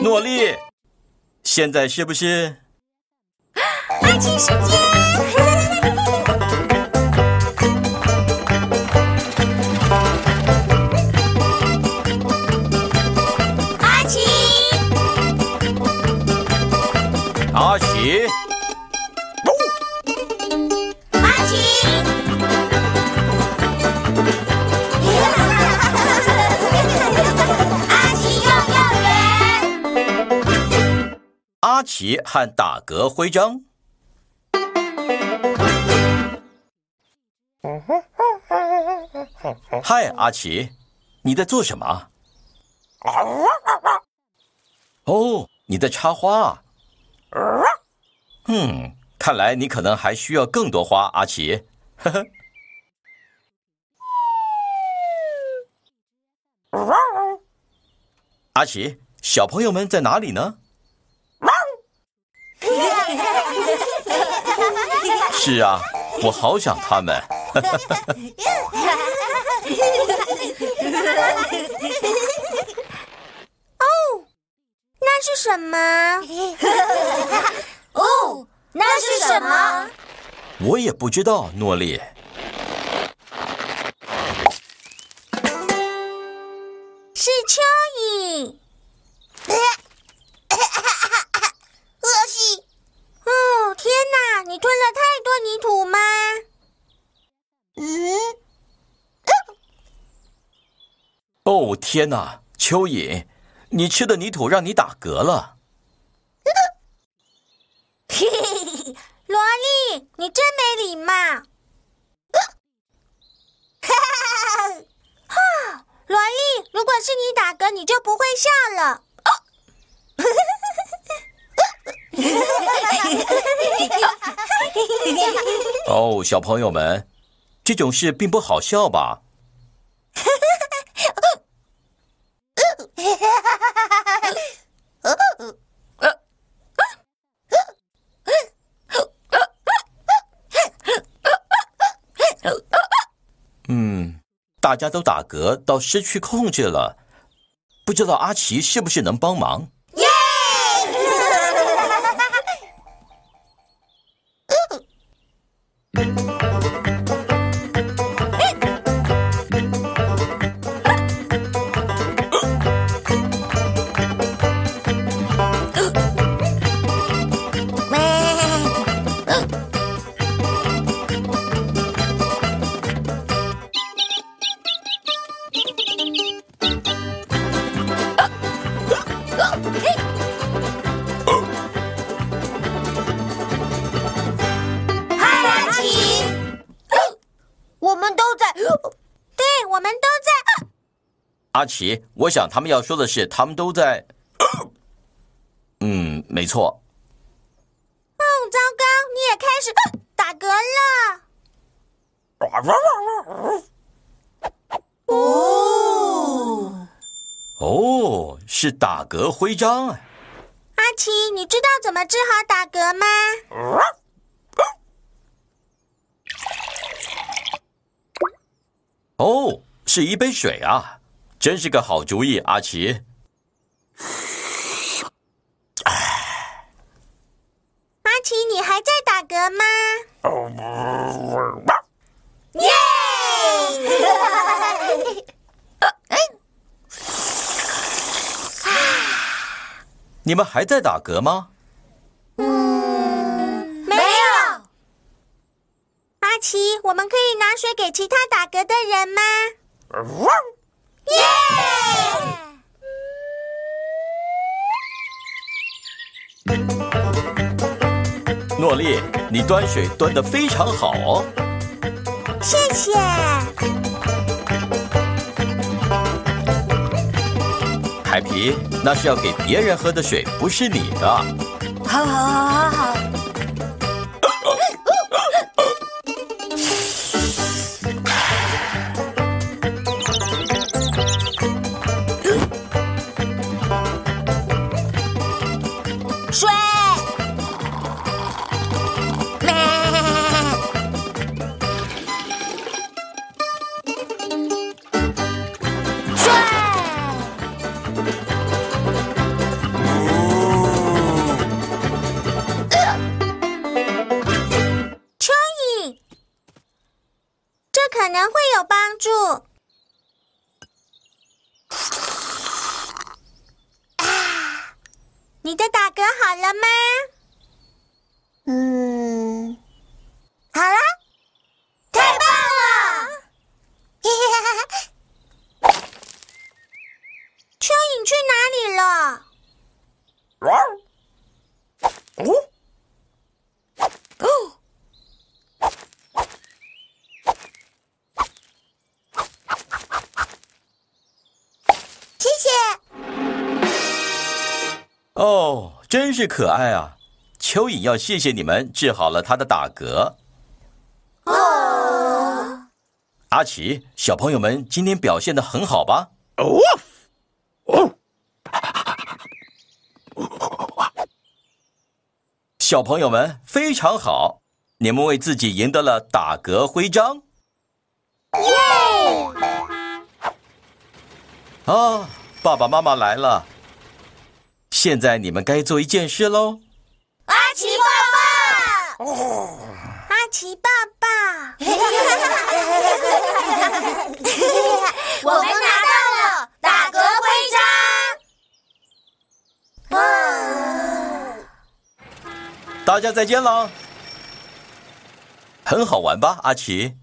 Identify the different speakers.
Speaker 1: 诺丽，现在是不是？
Speaker 2: 爱情时间。阿奇，
Speaker 1: 阿奇，
Speaker 2: 阿奇
Speaker 1: 和打嗝徽章。嗨，阿奇，你在做什么？哦，你在插花啊。嗯，看来你可能还需要更多花，阿奇。呵呵。阿奇，小朋友们在哪里呢？是啊，我好想他们。
Speaker 2: 哦那是什么？哦，那是什么？
Speaker 1: 我也不知道，诺丽。
Speaker 2: 哦，天哪，
Speaker 1: 蚯蚓，你吃的泥土让你打嗝了。
Speaker 2: 萝莉，你真没礼貌。哈！萝莉，如果是你打嗝，你就不会笑了。
Speaker 1: 哦，小朋友们，这种事并不好笑吧？大家都打嗝到失去控制了，不知道阿奇是不是能帮忙？
Speaker 2: 耶！阿奇，我
Speaker 1: 想他们要说的是，他们都在。嗯，没错。
Speaker 2: 哦，糟糕，你也开始打嗝了。哦，
Speaker 1: 哦，是打嗝徽章。
Speaker 2: 阿奇，你知道怎么治好打嗝吗？
Speaker 1: 哦，是一杯水啊，真是个好主意，阿奇。
Speaker 2: 阿奇，你还在打嗝吗？耶！
Speaker 1: 你们还在打嗝吗？
Speaker 2: 嗯，没有。阿奇，我们可以拿水给其他打嗝的人吗？耶！
Speaker 1: 诺丽，你端水端得非常好哦。
Speaker 2: 谢谢。
Speaker 1: 凯皮，那是要给别人喝的水，不是你的。
Speaker 2: 好好好水，哦，蚯蚓，这可能会有帮助。去哪里了？哦。
Speaker 1: 哦，真是可爱啊！蚯蚓要谢谢你们治好了他的打嗝。哦，阿奇，小朋友们今天表现的很好吧？哦，哦，小朋友们非常好，你们为自己赢得了打嗝徽章。耶！啊，爸爸妈妈来了。现在你们该做一件事喽，
Speaker 2: 阿奇爸爸，阿奇爸爸，我们拿到了打嗝徽章，
Speaker 1: 大家再见了，很好玩吧，阿奇？